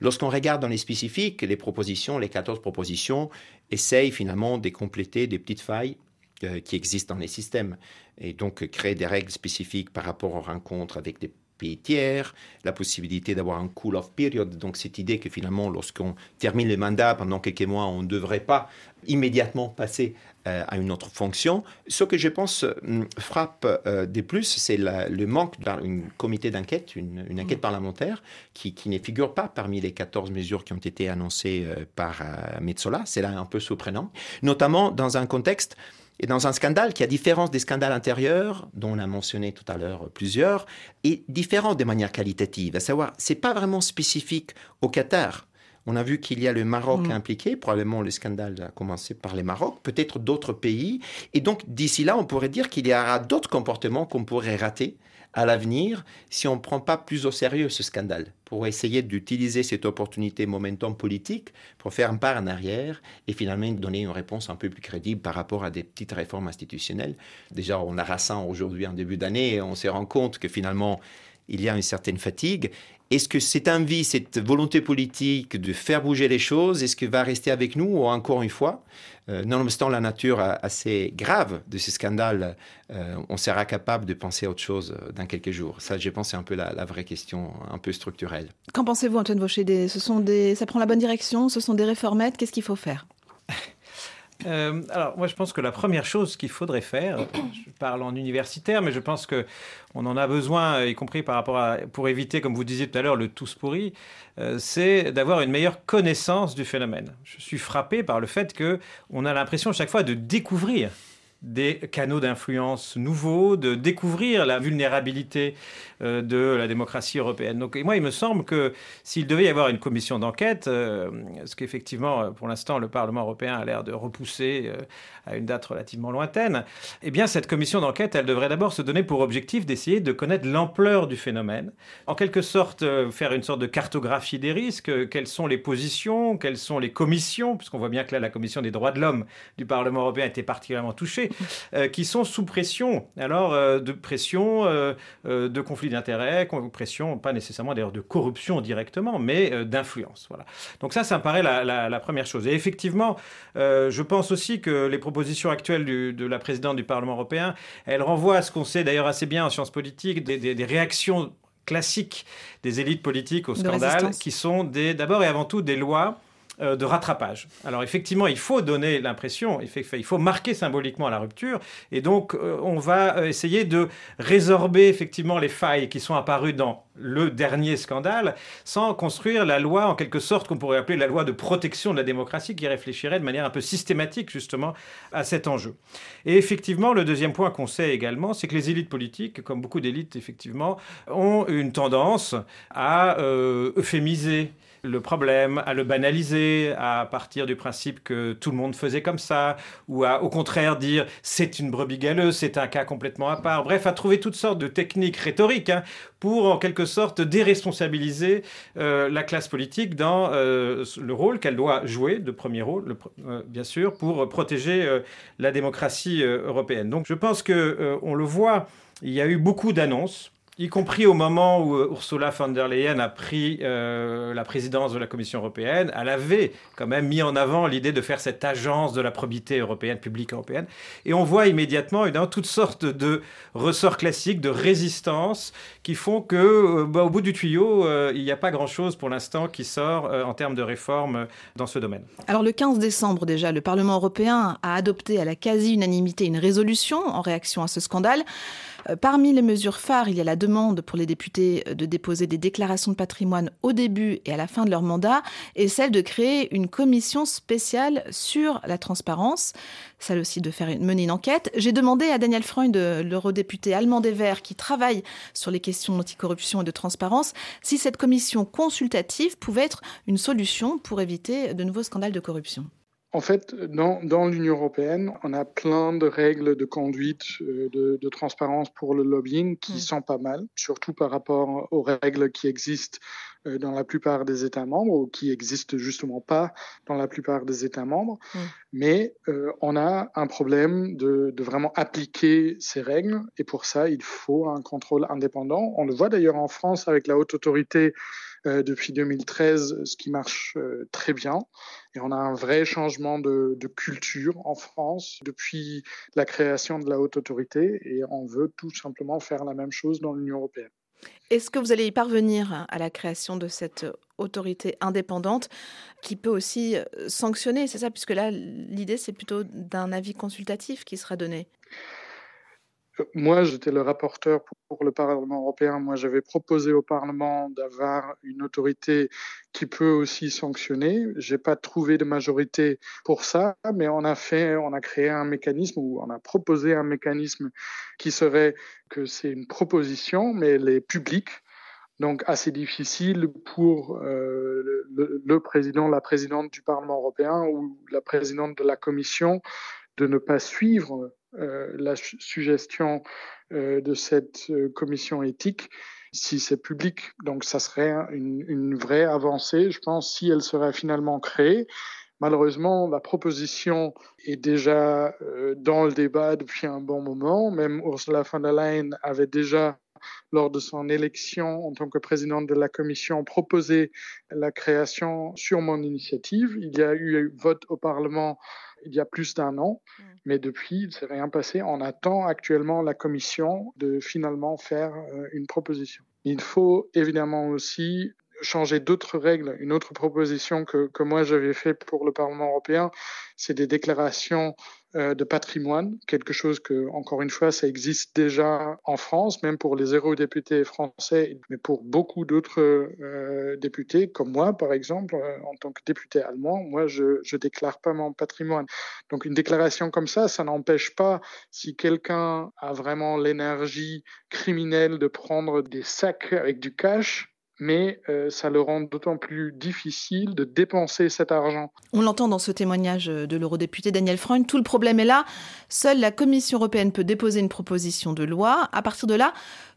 Lorsqu'on regarde dans les spécifiques, les propositions, les 14 propositions, essayent finalement de compléter des petites failles euh, qui existent dans les systèmes et donc créer des règles spécifiques par rapport aux rencontres avec des pays tiers, la possibilité d'avoir un cool-off period, donc cette idée que finalement lorsqu'on termine le mandat pendant quelques mois, on ne devrait pas immédiatement passer euh, à une autre fonction. Ce que je pense hum, frappe euh, des plus, c'est le manque d'un comité d'enquête, une, enquête parlementaire qui, qui, ne figure pas parmi les 14 mesures qui ont été annoncées euh, par Metzola. C'est là un peu surprenant, notamment dans un contexte et dans un scandale qui, a différence des scandales antérieurs, dont on a mentionné tout à l'heure plusieurs, est différent de manière qualitative. À savoir, c'est pas vraiment spécifique au Qatar. On a vu qu'il y a le Maroc mm. impliqué, probablement le scandale a commencé par le Maroc, peut-être d'autres pays. Et donc, d'ici là, on pourrait dire qu'il y aura d'autres comportements qu'on pourrait rater à l'avenir si on ne prend pas plus au sérieux ce scandale, pour essayer d'utiliser cette opportunité momentum politique pour faire un pas en arrière et finalement donner une réponse un peu plus crédible par rapport à des petites réformes institutionnelles. Déjà, on a rassant aujourd'hui en début d'année et on se rend compte que finalement, il y a une certaine fatigue. Est-ce que cette envie, cette volonté politique de faire bouger les choses, est-ce qu'elle va rester avec nous ou encore une fois euh, nonobstant la nature assez grave de ce scandale, euh, on sera capable de penser à autre chose euh, dans quelques jours? Ça, je pense, c'est un peu la, vraie question, un peu structurelle. Qu'en pensez-vous, Antoine Vaucher? Ce sont des, Ça prend la bonne direction Ce sont des réformettes Qu'est-ce qu'il faut faire? Euh, alors, moi, je pense que la première chose qu'il faudrait faire, je parle en universitaire, mais je pense que on en a besoin, y compris par rapport à, pour éviter, comme vous disiez tout à l'heure, le tous pourri, euh, c'est d'avoir une meilleure connaissance du phénomène. Je suis frappé par le fait que on a l'impression chaque fois de découvrir des canaux d'influence nouveaux, de découvrir la vulnérabilité euh, de la démocratie européenne. Donc, moi, il me semble que s'il devait y avoir une commission d'enquête, euh, ce qu'effectivement, pour l'instant, le Parlement européen a l'air de repousser euh, à une date relativement lointaine, eh bien, cette commission d'enquête, elle devrait d'abord se donner pour objectif d'essayer de connaître l'ampleur du phénomène, en quelque sorte faire une sorte de cartographie des risques, quelles sont les positions, quelles sont les commissions, puisqu'on voit bien que là, la commission des droits de l'homme du Parlement européen était particulièrement touchée, qui sont sous pression, alors de pression, de conflit d'intérêts, pression, pas nécessairement d'ailleurs de corruption directement, mais euh, d'influence. Voilà. Donc ça, ça me paraît la, première chose. Et effectivement, euh, je pense aussi que les propositions actuelles de la présidente du Parlement européen, elles renvoient à ce qu'on sait d'ailleurs assez bien en sciences politiques, des, réactions classiques des élites politiques au scandale, qui sont d'abord et avant tout des lois euh, de rattrapage. Alors effectivement, il faut donner l'impression, il faut marquer symboliquement la rupture, et donc euh, on va euh, essayer de résorber effectivement les failles qui sont apparues dans le dernier scandale, sans construire la loi en quelque sorte qu'on pourrait appeler la loi de protection de la démocratie, qui réfléchirait de manière un peu systématique justement à cet enjeu. Et effectivement, le deuxième point qu'on sait également, c'est que les élites politiques, comme beaucoup d'élites effectivement, ont une tendance à euphémiser le problème, à le banaliser, à partir du principe que tout le monde faisait comme ça, ou à au contraire dire c'est une brebis galeuse, c'est un cas complètement à part. Bref, à trouver toutes sortes de techniques rhétoriques hein, pour en quelque sorte déresponsabiliser euh, la classe politique dans euh, le rôle qu'elle doit jouer, de premier rôle, euh, bien sûr, pour protéger la démocratie européenne. Donc je pense que on le voit, il y a eu beaucoup d'annonces y compris au moment où euh, Ursula von der Leyen a pris euh, la présidence de la Commission européenne, elle avait quand même mis en avant l'idée de faire cette agence de la probité européenne, publique européenne. Et on voit immédiatement évidemment, toutes sortes de ressorts classiques, de résistance, qui font que, euh, bah, au bout du tuyau, il n'y a pas grand-chose pour l'instant qui sort en termes de réformes dans ce domaine. Alors le 15 décembre déjà, le Parlement européen a adopté à la quasi-unanimité une résolution en réaction à ce scandale. Euh, parmi les mesures phares, il y a la demande pour les députés euh, de déposer des déclarations de patrimoine au début et à la fin de leur mandat, et celle de créer une commission spéciale sur la transparence, celle aussi de mener une enquête. J'ai demandé à Daniel Freund, l'eurodéputé allemand des Verts, qui travaille sur les questions d'anticorruption et de transparence, si cette commission consultative pouvait être une solution pour éviter de nouveaux scandales de corruption. En fait, dans, dans l'Union européenne, on a plein de règles de conduite, euh, de, de transparence pour le lobbying qui mm. sont pas mal, surtout par rapport aux règles qui existent euh, dans la plupart des États membres ou qui existent justement pas dans la plupart des États membres. Mm. Mais euh, on a un problème de, de, vraiment appliquer ces règles et pour ça, il faut un contrôle indépendant. On le voit d'ailleurs en France avec la haute autorité depuis 2013, ce qui marche euh, très bien. Et on a un vrai changement de, culture en France depuis la création de la haute autorité et on veut tout simplement faire la même chose dans l'Union européenne. Est-ce que vous allez y parvenir à la création de cette autorité indépendante qui peut aussi euh, sanctionner C'est ça, puisque là, l'idée, c'est plutôt d'un avis consultatif qui sera donné. Moi, j'étais le rapporteur pour le Parlement européen. Moi, j'avais proposé au Parlement d'avoir une autorité qui peut aussi sanctionner. J'ai pas trouvé de majorité pour ça, mais on a fait, on a créé un mécanisme ou on a proposé un mécanisme qui serait que c'est une proposition, mais elle est publique. Donc assez difficile pour euh, le, président, la présidente du Parlement européen ou la présidente de la Commission de ne pas suivre la suggestion euh, de cette euh, commission éthique si c'est public. Donc ça serait une, vraie avancée, je pense, si elle serait finalement créée. Malheureusement, la proposition est déjà dans le débat depuis un bon moment. Même Ursula von der Leyen avait déjà lors de son élection en tant que présidente de la commission, proposé la création sur mon initiative. Il y a eu vote au Parlement il y a plus d'un an, mm. mais depuis, il ne s'est rien passé. On attend actuellement la Commission de finalement faire euh, une proposition. Il faut évidemment aussi changer d'autres règles. Une autre proposition que, que moi j'avais fait pour le Parlement européen, c'est des déclarations de patrimoine, quelque chose que, encore une fois, ça existe déjà en France, même pour les eurodéputés français, mais pour beaucoup d'autres euh, députés, comme moi, par exemple, euh, en tant que député allemand, moi, je ne déclare pas mon patrimoine. Donc, une déclaration comme ça, ça n'empêche pas, si quelqu'un a vraiment l'énergie criminelle de prendre des sacs avec du cash, mais euh, ça le rend d'autant plus difficile de dépenser cet argent. On l'entend dans ce témoignage de l'eurodéputé Daniel Freund, tout le problème est là. Seule la Commission européenne peut déposer une proposition de loi. À partir de là,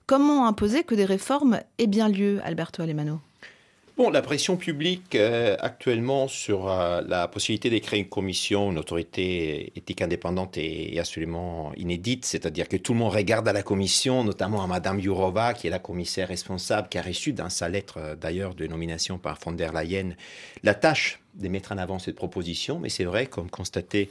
comment imposer que des réformes aient bien lieu, Alberto Alemano? La pression publique euh, actuellement sur euh, la possibilité de créer une commission, une autorité éthique indépendante est, absolument inédite. C'est-à-dire que tout le monde regarde à la commission, notamment à Madame Jourova, qui est la commissaire responsable, qui a reçu dans sa lettre euh, d'ailleurs de nomination par von der Leyen la tâche de mettre en avant cette proposition, mais c'est vrai, comme constaté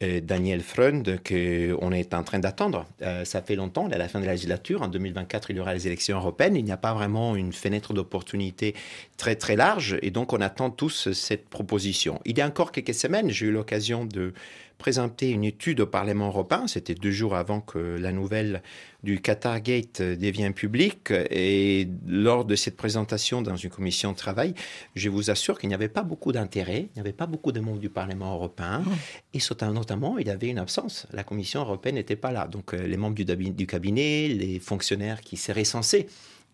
Daniel Freund, qu'on est en train d'attendre. Euh, ça fait longtemps, à la fin de la législature, en 2024, il y aura les élections européennes. Il n'y a pas vraiment une fenêtre d'opportunité très très large, et donc on attend tous cette proposition. Il y a encore quelques semaines, j'ai eu l'occasion de présenter une étude au Parlement européen. C'était deux jours avant que la nouvelle du Qatar Gate devienne publique. Et lors de cette présentation dans une commission de travail, je vous assure qu'il n'y avait pas beaucoup d'intérêt, il n'y avait pas beaucoup de membres du Parlement européen. Et notamment, il y avait une absence. La Commission européenne n'était pas là. Donc euh, les membres du cabinet, les fonctionnaires qui seraient censés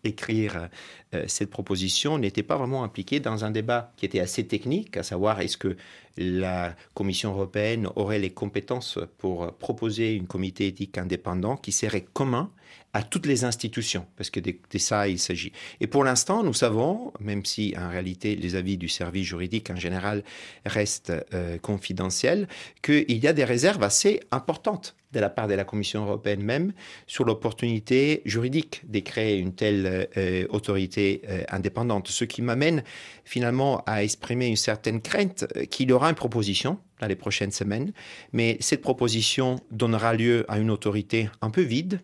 écrire euh, cette proposition n'étaient pas vraiment impliqués dans un débat qui était assez technique, à savoir est-ce que la Commission européenne aurait les compétences pour proposer une comité éthique indépendant qui serait commun à toutes les institutions, parce que de, ça il s'agit. Et pour l'instant, nous savons, même si en réalité les avis du service juridique en général restent euh, confidentiels, qu'il y a des réserves assez importantes de la part de la Commission européenne même sur l'opportunité juridique de créer une telle euh, autorité euh, indépendante. Ce qui m'amène finalement à exprimer une certaine crainte qu'il y aura une proposition dans les prochaines semaines, mais cette proposition donnera lieu à une autorité un peu vide,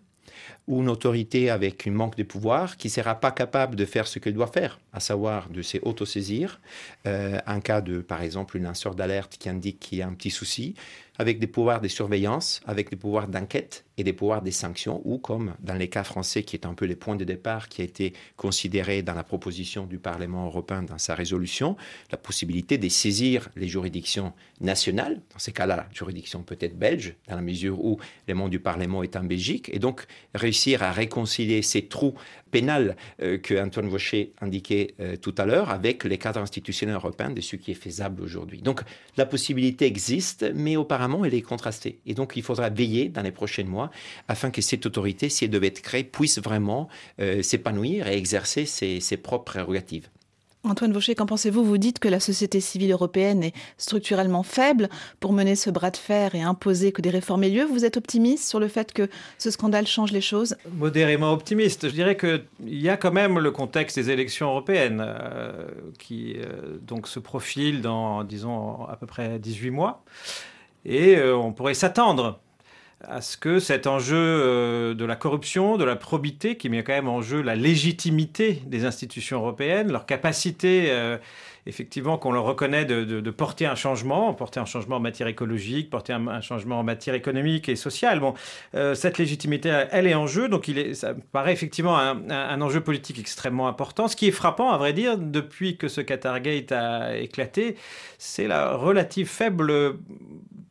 ou une autorité avec un manque de pouvoir qui ne sera pas capable de faire ce qu'elle doit faire, à savoir de s'autosaisir euh, en cas de, par exemple, une lanceur d'alerte qui indique qu'il y a un petit souci, avec des pouvoirs de surveillance, avec des pouvoirs d'enquête et des pouvoirs des sanctions, ou comme dans les cas français, qui est un peu le point de départ qui a été considéré dans la proposition du Parlement européen dans sa résolution, la possibilité de saisir les juridictions nationales, dans ces cas-là, la juridiction peut-être belge, dans la mesure où les membres du Parlement est en Belgique, et donc réussir à réconcilier ces trous pénal euh, que Antoine Vaucher indiquait euh, tout à l'heure avec les cadres institutionnels européens de ce qui est faisable aujourd'hui. Donc la possibilité existe, mais apparemment elle est contrastée. Et donc il faudra veiller dans les prochains mois afin que cette autorité, si elle devait être créée, puisse vraiment euh, s'épanouir et exercer ses propres prérogatives. Antoine Vaucher, qu'en pensez-vous? Vous dites que la société civile européenne est structurellement faible pour mener ce bras de fer et imposer que des réformes aient lieu. Vous êtes optimiste sur le fait que ce scandale change les choses? Modérément optimiste. Je dirais qu'il y a quand même le contexte des élections européennes euh, qui euh, donc se profile dans, disons, à peu près 18 mois. Et euh, on pourrait s'attendre à ce que cet enjeu euh, de la corruption, de la probité, qui met quand même en jeu la légitimité des institutions européennes, leur capacité, euh, effectivement, qu'on leur reconnaît de, porter un changement, porter un changement en matière écologique, porter un, changement en matière économique et sociale. Bon, euh, cette légitimité, elle est en jeu, donc il est, ça paraît effectivement un, un, enjeu politique extrêmement important. Ce qui est frappant, à vrai dire, depuis que ce Qatar Gate a éclaté, c'est la relative faible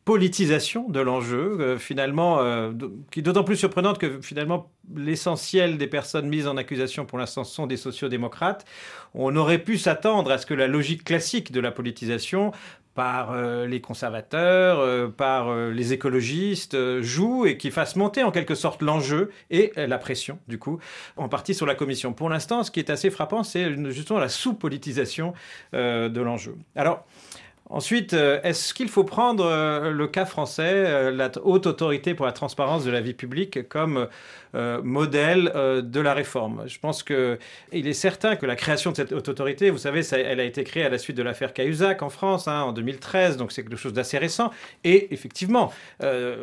politisation de l'enjeu, euh, finalement, euh, qui est d'autant plus surprenante que finalement l'essentiel des personnes mises en accusation pour l'instant sont des sociodémocrates. On aurait pu s'attendre à ce que la logique classique de la politisation par euh, les conservateurs, par les écologistes, joue et qui fasse monter en quelque sorte l'enjeu et la pression, du coup, en partie sur la Commission. Pour l'instant, ce qui est assez frappant, c'est justement la sous-politisation de l'enjeu. Alors, Ensuite, euh, est-ce qu'il faut prendre euh, le cas français, euh, la haute autorité pour la transparence de la vie publique, comme modèle de la réforme? Je pense qu'il est certain que la création de cette haute autorité, vous savez, elle a été créée à la suite de l'affaire Cahuzac en France hein, en 2013, donc c'est quelque chose d'assez récent. Et effectivement,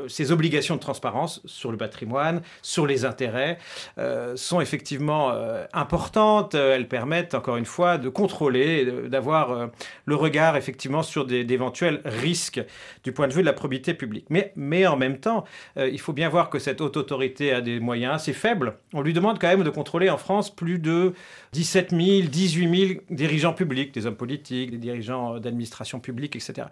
ces obligations de transparence sur le patrimoine, sur les intérêts, sont effectivement importantes. Elles permettent, encore une fois, de contrôler, d'avoir le regard effectivement sur d'éventuels risques du point de vue de la probité publique. Mais, mais en même temps, il faut bien voir que cette haute autorité a des moyens assez faible. On lui demande quand même de contrôler en France plus de 17 000, 18 000 dirigeants publics, des hommes politiques, des dirigeants d'administration publique, etc.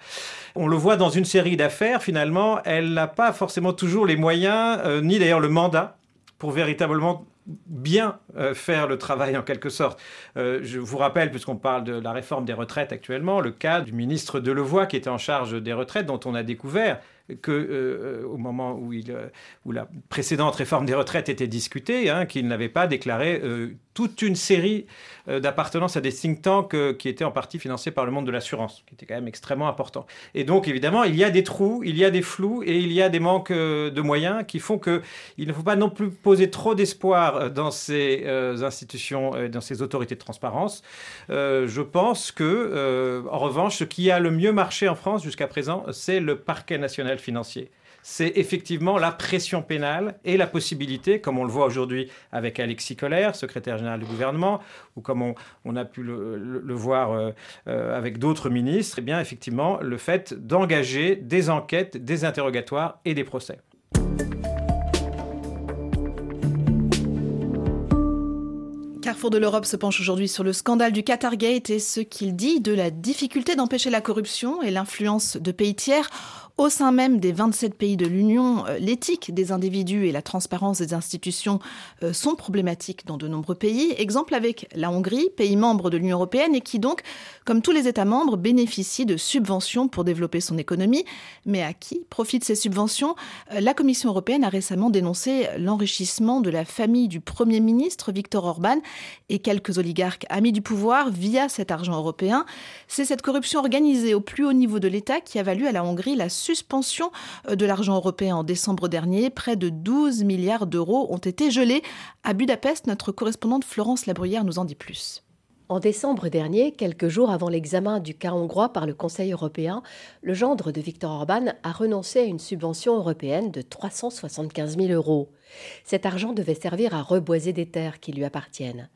On le voit dans une série d'affaires, finalement, elle n'a pas forcément toujours les moyens, euh, ni d'ailleurs le mandat, pour véritablement bien euh, faire le travail en quelque sorte. Euh, je vous rappelle, puisqu'on parle de la réforme des retraites actuellement, le cas du ministre Delevoye qui était en charge des retraites, dont on a découvert que euh, au moment où, il, où, la précédente réforme des retraites était discutée, hein, qu'il n'avait pas déclaré toute une série d'appartenances à des think tanks qui étaient en partie financés par le monde de l'assurance, qui était quand même extrêmement important. Et donc, évidemment, il y a des trous, il y a des flous et il y a des manques de moyens qui font qu'il ne faut pas non plus poser trop d'espoir dans ces institutions, dans ces autorités de transparence. je pense que, en revanche, ce qui a le mieux marché en France jusqu'à présent, c'est le parquet national financier c'est effectivement la pression pénale et la possibilité, comme on le voit aujourd'hui avec Alexis Collère, secrétaire général du gouvernement, ou comme on, a pu le, voir euh, euh, avec d'autres ministres, eh bien effectivement le fait d'engager des enquêtes, des interrogatoires et des procès. Carrefour de l'Europe se penche aujourd'hui sur le scandale du Qatargate et ce qu'il dit de la difficulté d'empêcher la corruption et l'influence de pays tiers au sein même des 27 pays de l'Union, euh, l'éthique des individus et la transparence des institutions euh, sont problématiques dans de nombreux pays. Exemple avec la Hongrie, pays membre de l'Union européenne et qui donc, comme tous les États membres, bénéficie de subventions pour développer son économie. Mais à qui profitent ces subventions? Euh, La Commission européenne a récemment dénoncé l'enrichissement de la famille du Premier ministre Viktor Orban et quelques oligarques amis du pouvoir via cet argent européen. C'est cette corruption organisée au plus haut niveau de l'État qui a valu à la Hongrie la suspension euh, de l'argent européen en décembre dernier. Près de 12 milliards d'euros ont été gelés. À Budapest, notre correspondante Florence Labruyère nous en dit plus. En décembre dernier, quelques jours avant l'examen du cas hongrois par le Conseil européen, le gendre de Viktor Orban a renoncé à une subvention européenne de 375 000 euros. Cet argent devait servir à reboiser des terres qui lui appartiennent.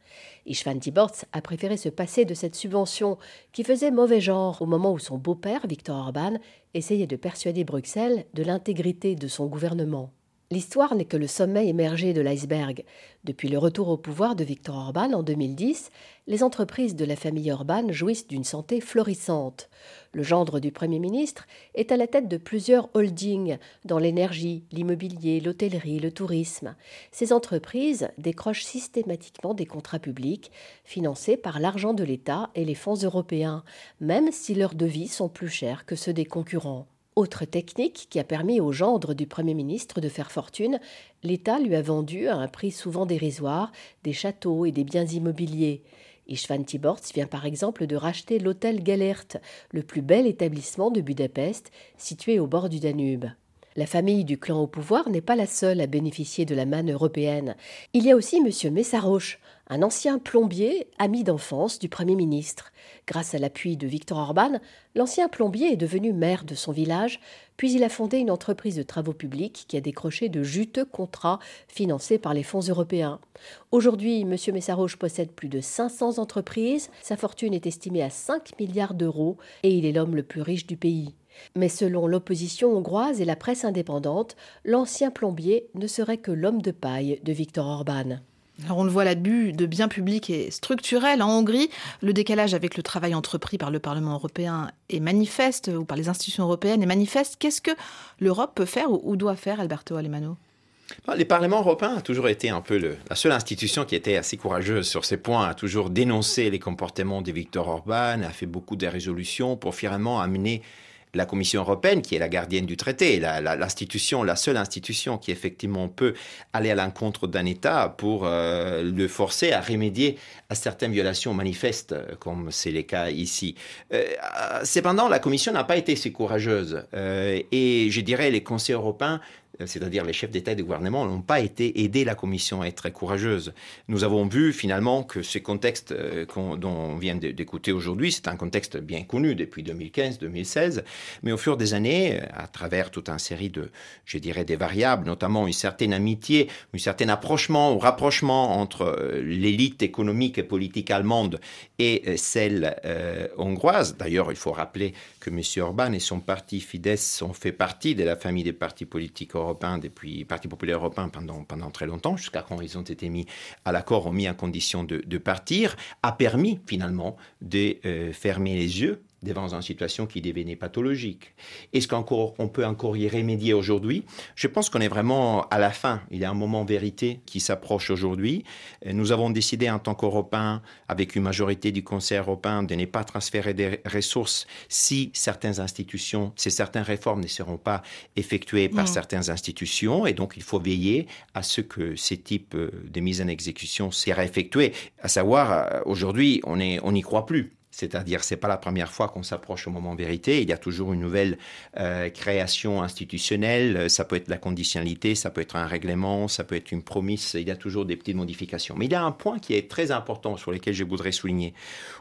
Ishvan Tiborts a préféré se passer de cette subvention qui faisait mauvais genre au moment où son beau-père, Viktor Orban, essayait de persuader Bruxelles de l'intégrité de son gouvernement. L'histoire n'est que le sommet émergé de l'iceberg. Depuis le retour au pouvoir de Viktor Orban en 2010, les entreprises de la famille Orban jouissent d'une santé florissante. Le gendre du Premier ministre est à la tête de plusieurs holdings dans l'énergie, l'immobilier, l'hôtellerie, le tourisme. Ces entreprises décrochent systématiquement des contrats publics financés par l'argent de l'État et les fonds européens, même si leurs devis sont plus chers que ceux des concurrents. Autre technique qui a permis au gendre du Premier ministre de faire fortune, l'État lui a vendu à un prix souvent dérisoire des châteaux et des biens immobiliers. Istvan Tiborts vient par exemple de racheter l'hôtel Gellert, le plus bel établissement de Budapest, situé au bord du Danube. La famille du clan au pouvoir n'est pas la seule à bénéficier de la manne européenne. Il y a aussi M. Messaroche, un ancien plombier, ami d'enfance du Premier ministre. Grâce à l'appui de Victor Orban, l'ancien plombier est devenu maire de son village, puis il a fondé une entreprise de travaux publics qui a décroché de juteux contrats financés par les fonds européens. Aujourd'hui, M. Messaroche possède plus de 500 entreprises, sa fortune est estimée à 5 milliards d'euros et il est l'homme le plus riche du pays. Mais selon l'opposition hongroise et la presse indépendante, l'ancien plombier ne serait que l'homme de paille de Viktor Orban. Alors on le voit, l'abus de biens publics est structurel en Hongrie. Le décalage avec le travail entrepris par le Parlement européen est manifeste, ou par les institutions européennes est manifeste. Qu'est-ce que l'Europe peut faire ou doit faire, Alberto Alemano? Les parlements européens ont toujours été un peu la seule institution qui était assez courageuse sur ces points, a toujours dénoncé les comportements de Viktor Orban, a fait beaucoup de résolutions pour finalement amener la Commission européenne, qui est la gardienne du traité, l'institution, la, seule institution qui effectivement peut aller à l'encontre d'un État pour euh, le forcer à remédier à certaines violations manifestes, comme c'est le cas ici. Euh, cependant, la Commission n'a pas été si courageuse. Euh, et je dirais les conseils européens c'est-à-dire les chefs d'État et de gouvernement, n'ont pas été aidés la Commission à être très courageuse. Nous avons vu finalement que ce contexte euh, dont on vient d'écouter aujourd'hui, c'est un contexte bien connu depuis 2015-2016, mais au fur des années, à travers toute une série de, je dirais, des variables, notamment une certaine amitié, un certain approchement ou rapprochement entre euh, l'élite économique et politique allemande et euh, celle hongroise. D'ailleurs, il faut rappeler que M. Orban et son parti Fidesz ont fait partie de la famille des partis politiques européens, depuis Parti populaire européen pendant, pendant très longtemps, jusqu'à quand ils ont été mis à l'accord, ont mis en condition de, partir, a permis finalement de euh, fermer les yeux devant une situation qui devenait pathologique. Est-ce qu'on peut encore y remédier aujourd'hui? Je pense qu'on est vraiment à la fin. Il y a un moment vérité qui s'approche aujourd'hui. Nous avons décidé en tant qu'Européens, avec une majorité du Conseil européen, de ne pas transférer des ressources si certaines institutions, si certaines réformes ne seront pas effectuées par mmh. certaines institutions. Et donc, il faut veiller à ce que ces types de mises en exécution soient effectués. À savoir, euh, aujourd'hui, on n'y croit plus. C'est-à-dire, c'est pas la première fois qu'on s'approche au moment vérité. Il y a toujours une nouvelle euh, création institutionnelle. Ça peut être la conditionnalité, ça peut être un règlement, ça peut être une promesse. Il y a toujours des petites modifications. Mais il y a un point qui est très important sur lequel je voudrais souligner.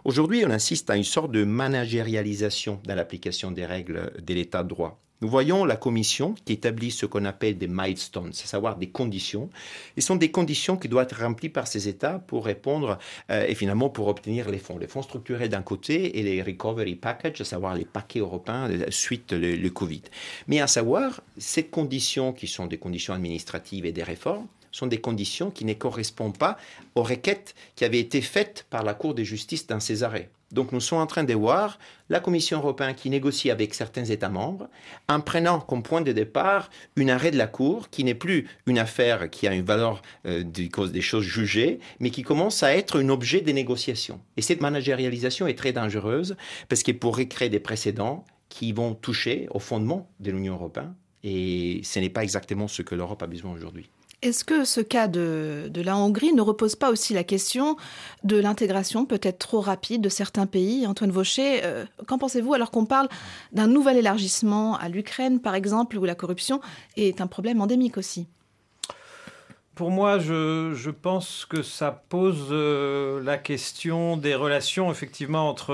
Aujourd'hui, on insiste à une sorte de managérialisation dans l'application des règles de l'état de droit. Nous voyons la Commission qui établit ce qu'on appelle des milestones, c'est à savoir des conditions. Ce sont des conditions qui doivent être remplies par ces États pour répondre euh, et finalement pour obtenir les fonds. Les fonds structurés d'un côté et les recovery packages, à savoir les paquets européens suite le, Covid. Mais à savoir, ces conditions qui sont des conditions administratives et des réformes, sont des conditions qui ne correspondent pas aux requêtes qui avaient été faites par la Cour de justice dans ces arrêts. Donc nous sommes en train de voir la Commission européenne qui négocie avec certains États membres en prenant comme point de départ une arrêt de la Cour qui n'est plus une affaire qui a une valeur euh, de cause des choses jugées, mais qui commence à être un objet des négociations. Et cette managérialisation est très dangereuse parce qu'elle pourrait créer des précédents qui vont toucher au fondement de l'Union européenne. Et ce n'est pas exactement ce que l'Europe a besoin aujourd'hui. Est-ce que ce cas de, la Hongrie ne repose pas aussi la question de l'intégration peut-être trop rapide de certains pays Antoine Vaucher, euh, qu'en pensez-vous alors qu'on parle d'un nouvel élargissement à l'Ukraine, par exemple, où la corruption est un problème endémique aussi? Pour moi, je, pense que ça pose euh, la question des relations effectivement entre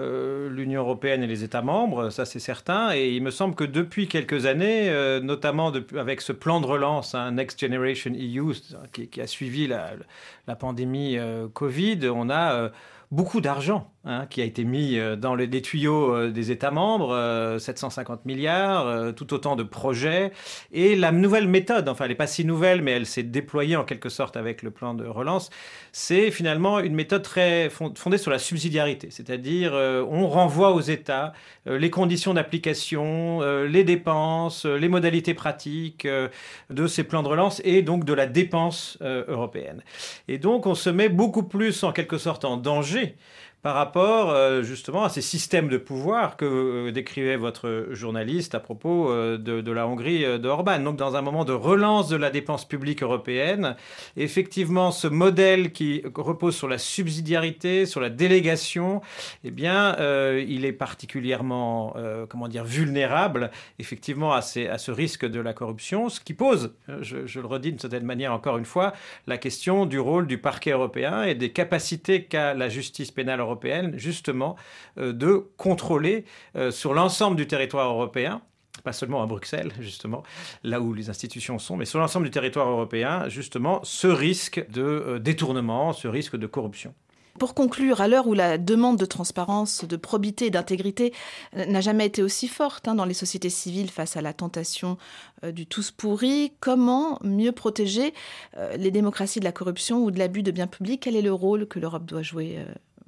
euh, l'Union européenne et les États membres, ça c'est certain. Et il me semble que depuis quelques années, euh, notamment avec ce plan de relance, hein, Next Generation EU, qui, a suivi la, pandémie euh, Covid, on a beaucoup d'argent Hein, qui a été mis euh, dans les, tuyaux euh, des États membres, 750 euh, milliards, tout autant de projets. Et la nouvelle méthode, enfin elle n'est pas si nouvelle, mais elle s'est déployée en quelque sorte avec le plan de relance, c'est finalement une méthode très fondée sur la subsidiarité, c'est-à-dire on renvoie aux États les conditions d'application, les dépenses, les modalités pratiques de ces plans de relance et donc de la dépense européenne. Et donc on se met beaucoup plus en quelque sorte en danger par rapport euh, justement à ces systèmes de pouvoir que euh, décrivait votre journaliste à propos euh, de, la Hongrie de Orban. Donc dans un moment de relance de la dépense publique européenne, effectivement ce modèle qui repose sur la subsidiarité, sur la délégation, eh bien il est particulièrement comment dire vulnérable effectivement à, ces, ce risque de la corruption, ce qui pose, je, je le redis d'une certaine manière encore une fois, la question du rôle du parquet européen et des capacités qu'a la justice pénale européenne européenne, justement, euh, de contrôler euh, sur l'ensemble du territoire européen pas seulement à Bruxelles, justement, là où les institutions sont, mais sur l'ensemble du territoire européen, justement, ce risque de euh, détournement, ce risque de corruption. Pour conclure, à l'heure où la demande de transparence, de probité et d'intégrité n'a jamais été aussi forte hein, dans les sociétés civiles face à la tentation du tous pourri, comment mieux protéger les démocraties de la corruption ou de l'abus de biens publics? Quel est le rôle que l'Europe doit jouer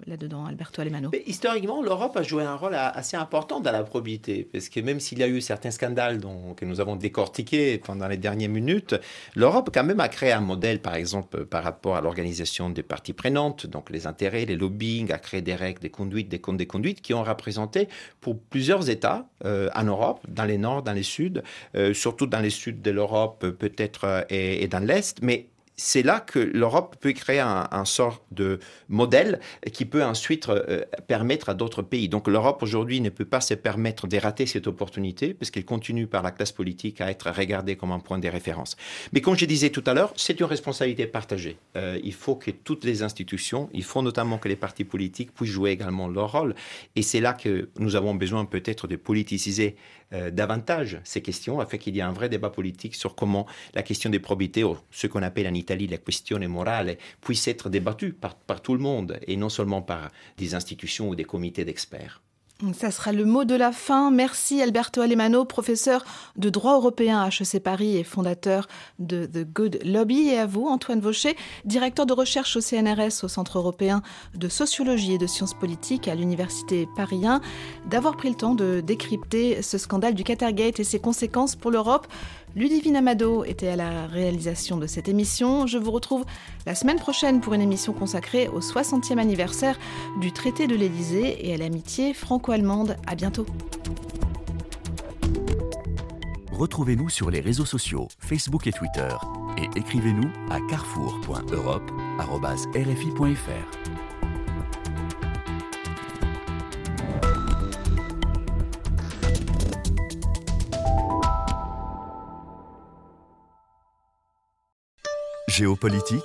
là-dedans, Alberto Alemano. Historiquement, l'Europe a joué un rôle assez important dans la probité, parce que même s'il y a eu certains scandales dont, que nous avons décortiqués pendant les dernières minutes, l'Europe quand même a créé un modèle, par exemple, par rapport à l'organisation des parties prenantes, donc les intérêts, les lobbying, a créé des règles, des conduites, des comptes des conduites qui ont représenté pour plusieurs États euh, en Europe, dans les nord, dans les sud, euh, surtout dans les sud de l'Europe peut-être euh, et, et dans l'Est, mais c'est là que l'Europe peut créer un, sort de modèle qui peut ensuite euh, permettre à d'autres pays. Donc l'Europe aujourd'hui ne peut pas se permettre de rater cette opportunité parce qu'elle continue par la classe politique à être regardée comme un point de référence. Mais comme je disais tout à l'heure, c'est une responsabilité partagée. Euh, il faut que toutes les institutions, il faut notamment que les partis politiques puissent jouer également leur rôle. Et c'est là que nous avons besoin peut-être de politiser euh, davantage ces questions afin qu'il y ait un vrai débat politique sur comment la question des probités, ou ce qu'on appelle en Italie la question morale, puisse être débattue par, par tout le monde et non seulement par des institutions ou des comités d'experts. Ça sera le mot de la fin. Merci Alberto Alemano, professeur de droit européen à HEC Paris et fondateur de The Good Lobby. Et à vous, Antoine Vaucher, directeur de recherche au CNRS, au Centre européen de sociologie et de sciences politiques à l'Université Paris 1, d'avoir pris le temps de décrypter ce scandale du Qatargate et ses conséquences pour l'Europe. Ludivine Amado était à la réalisation de cette émission. Je vous retrouve la semaine prochaine pour une émission consacrée au 60e anniversaire du traité de l'Élysée et à l'amitié franco-allemande. À bientôt. Retrouvez-nous sur les réseaux sociaux, Facebook et Twitter, et écrivez-nous à carrefour.europe.rfi.fr. Géopolitique